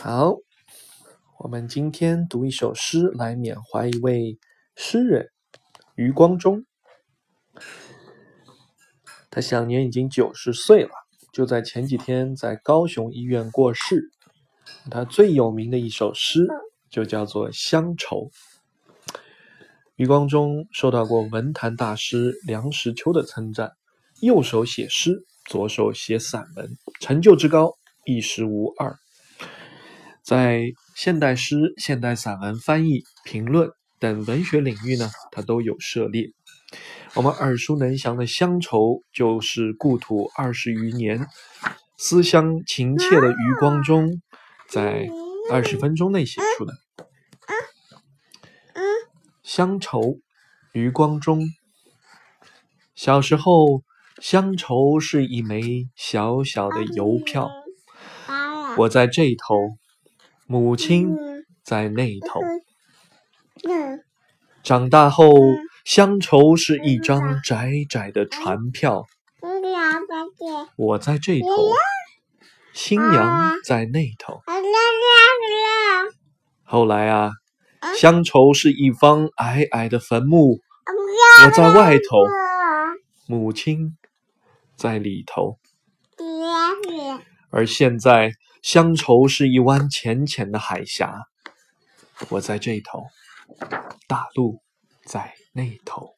好，我们今天读一首诗来缅怀一位诗人余光中。他享年已经九十岁了，就在前几天在高雄医院过世。他最有名的一首诗就叫做《乡愁》。余光中受到过文坛大师梁实秋的称赞，右手写诗，左手写散文，成就之高一时无二。在现代诗、现代散文翻译、评论等文学领域呢，他都有涉猎。我们耳熟能详的《乡愁》就是故土二十余年、思乡情切的余光中在二十分钟内写出的。《乡愁》，余光中。小时候，乡愁是一枚小小的邮票，我在这头。母亲在那头。长大后，乡愁是一张窄窄的船票。我在这头，新娘在那头。后来啊，乡愁是一方矮矮的坟墓。我在外头，母亲在里头。而现在。乡愁是一湾浅浅的海峡，我在这头，大陆在那头。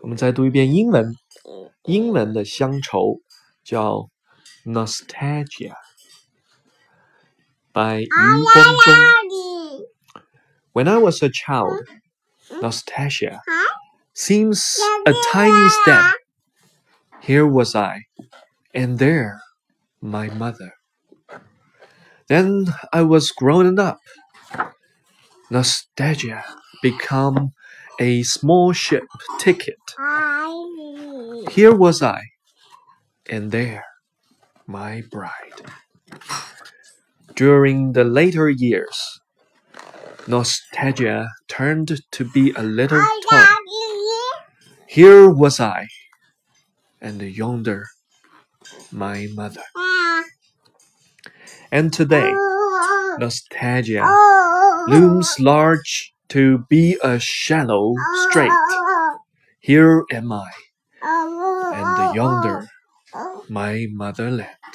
我们再读一遍英文，英文的乡愁叫 nostalgia，by 余光中。When I was a child, nostalgia seems a tiny step. Here was I, and there my mother. Then I was grown up. Nostalgia become a small ship ticket. Here was I, and there my bride. During the later years, nostalgia turned to be a little toy. Here was I, and yonder my mother. Ah. And today, ah. nostalgia ah. looms large to be a shallow strait. Here am I, and yonder my motherland.